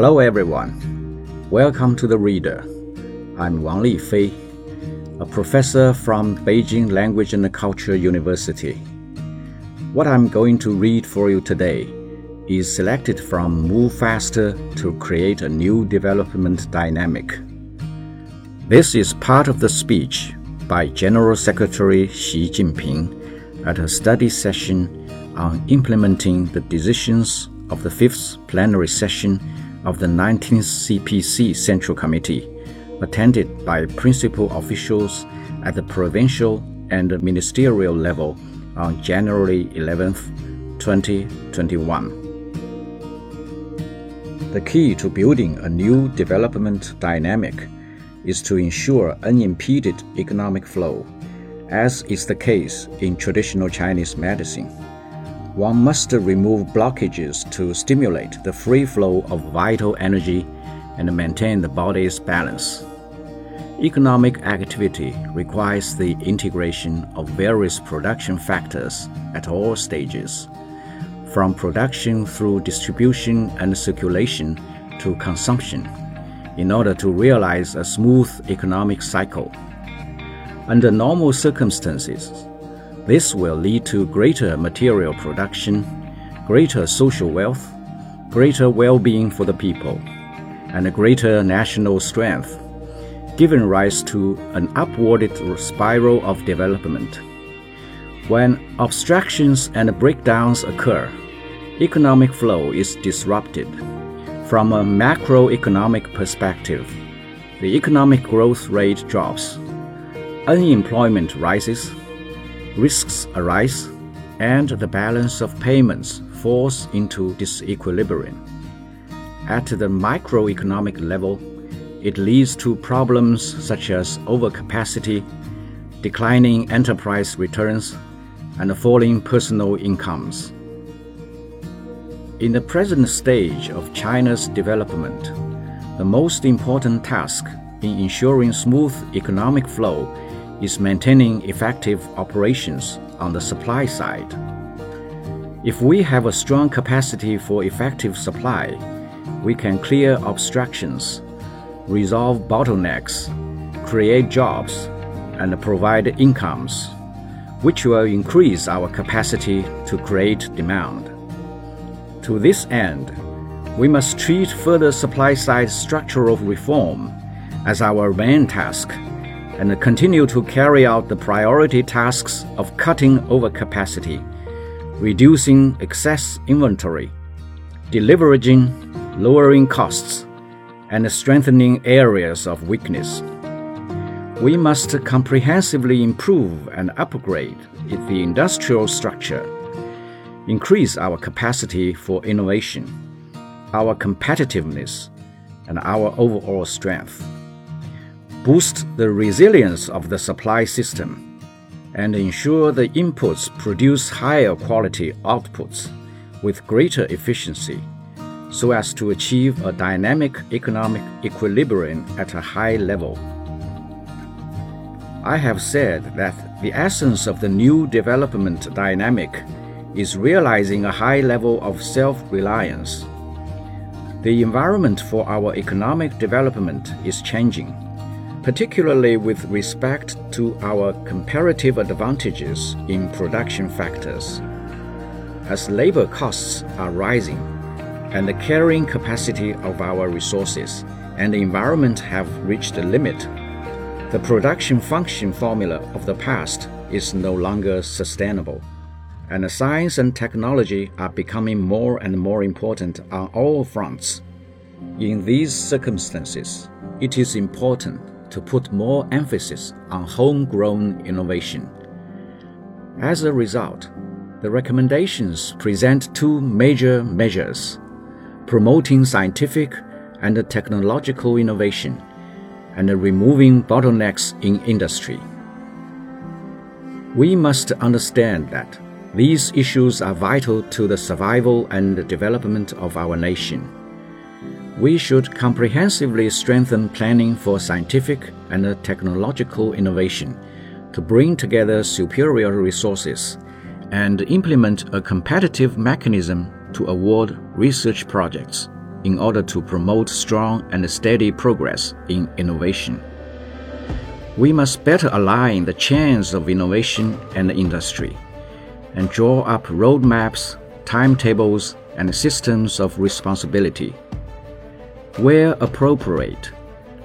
Hello, everyone. Welcome to the Reader. I'm Wang Lifei, a professor from Beijing Language and Culture University. What I'm going to read for you today is selected from Move Faster to create a new development dynamic. This is part of the speech by General Secretary Xi Jinping at a study session on implementing the decisions of the fifth plenary session of the 19th CPC Central Committee, attended by principal officials at the provincial and ministerial level on January 11, 2021. The key to building a new development dynamic is to ensure unimpeded economic flow, as is the case in traditional Chinese medicine one must remove blockages to stimulate the free flow of vital energy and maintain the body's balance. Economic activity requires the integration of various production factors at all stages, from production through distribution and circulation to consumption, in order to realize a smooth economic cycle. Under normal circumstances, this will lead to greater material production, greater social wealth, greater well being for the people, and a greater national strength, giving rise to an upward spiral of development. When obstructions and breakdowns occur, economic flow is disrupted. From a macroeconomic perspective, the economic growth rate drops, unemployment rises, risks arise, and the balance of payments falls into disequilibrium. At the microeconomic level, it leads to problems such as overcapacity, declining enterprise returns, and falling personal incomes. In the present stage of China's development, the most important task in ensuring smooth economic flow is maintaining effective operations on the supply side. If we have a strong capacity for effective supply, we can clear obstructions, resolve bottlenecks, create jobs, and provide incomes, which will increase our capacity to create demand. To this end, we must treat further supply side structural reform as our main task and continue to carry out the priority tasks of cutting overcapacity, reducing excess inventory, deleveraging, lowering costs, and strengthening areas of weakness. We must comprehensively improve and upgrade the industrial structure, increase our capacity for innovation, our competitiveness, and our overall strength boost the resilience of the supply system, and ensure the inputs produce higher quality outputs with greater efficiency so as to achieve a dynamic economic equilibrium at a high level. I have said that the essence of the new development dynamic is realizing a high level of self reliance. The environment for our economic development is changing particularly with respect to our comparative advantages in production factors. As labor costs are rising, and the carrying capacity of our resources and the environment have reached a limit, the production function formula of the past is no longer sustainable, and science and technology are becoming more and more important on all fronts. In these circumstances, it is important to put more emphasis on homegrown innovation. As a result, the recommendations present two major measures promoting scientific and technological innovation and removing bottlenecks in industry. We must understand that these issues are vital to the survival and development of our nation we should comprehensively strengthen planning for scientific and technological innovation to bring together superior resources and implement a competitive mechanism to award research projects. in order to promote strong and steady progress in innovation. We must better align the chains of innovation and industry and draw up roadmaps, timetables, and systems of responsibility. Where appropriate,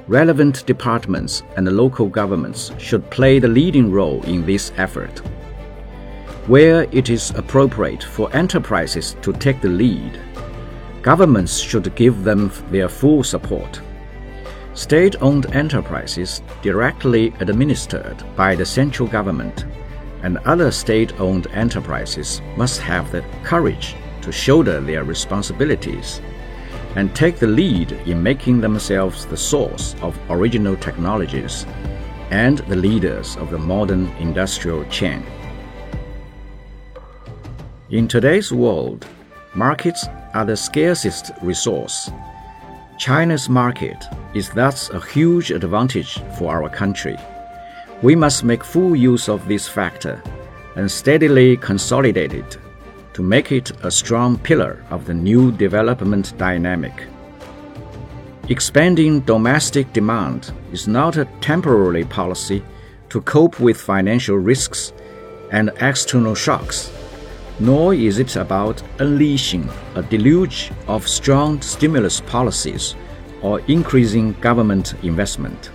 relevant departments and local governments should play the leading role in this effort. Where it is appropriate for enterprises to take the lead, governments should give them their full support. State owned enterprises directly administered by the central government and other state owned enterprises must have the courage to shoulder their responsibilities and take the lead in making themselves the source of original technologies and the leaders of the modern industrial chain. In today's world, markets are the scarcest resource. China's market is thus a huge advantage for our country. We must make full use of this factor and steadily consolidate it to make it a strong pillar of the new development dynamic. Expanding domestic demand is not a temporary policy to cope with financial risks and external shocks, nor is it about unleashing a deluge of strong stimulus policies or increasing government investment.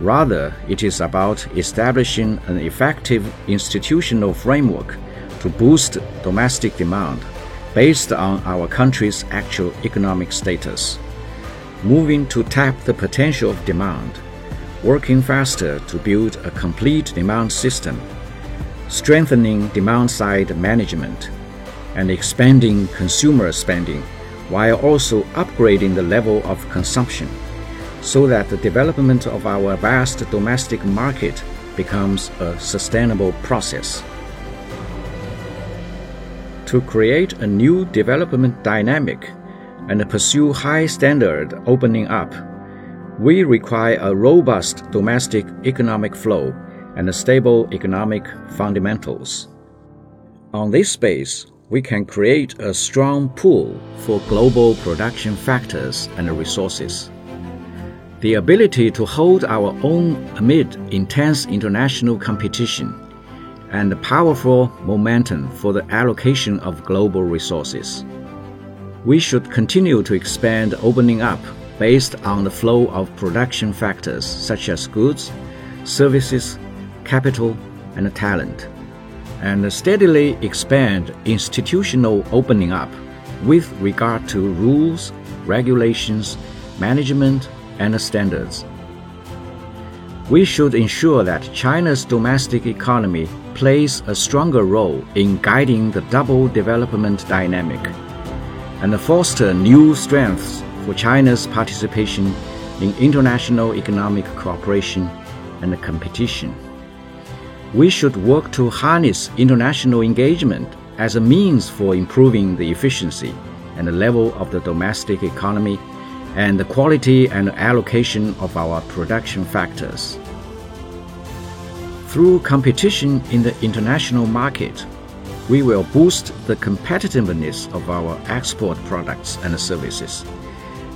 Rather, it is about establishing an effective institutional framework to boost domestic demand based on our country's actual economic status, moving to tap the potential of demand, working faster to build a complete demand system, strengthening demand side management, and expanding consumer spending while also upgrading the level of consumption so that the development of our vast domestic market becomes a sustainable process. To create a new development dynamic and pursue high standard opening up, we require a robust domestic economic flow and stable economic fundamentals. On this base, we can create a strong pool for global production factors and resources. The ability to hold our own amid intense international competition and powerful momentum for the allocation of global resources. We should continue to expand opening up based on the flow of production factors such as goods, services, capital, and talent and steadily expand institutional opening up with regard to rules, regulations, management, and standards. We should ensure that China's domestic economy plays a stronger role in guiding the double development dynamic and foster new strengths for China's participation in international economic cooperation and competition. We should work to harness international engagement as a means for improving the efficiency and the level of the domestic economy and the quality and allocation of our production factors. Through competition in the international market, we will boost the competitiveness of our export products and services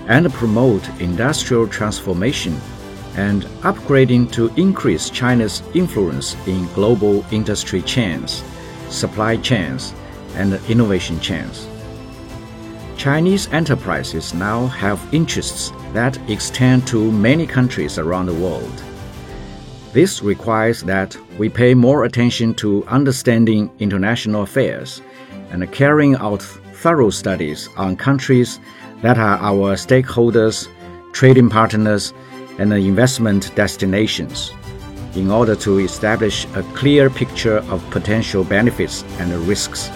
and promote industrial transformation and upgrading to increase China's influence in global industry chains, supply chains, and innovation chains. Chinese enterprises now have interests that extend to many countries around the world. This requires that we pay more attention to understanding international affairs and carrying out thorough studies on countries that are our stakeholders, trading partners, and investment destinations in order to establish a clear picture of potential benefits and risks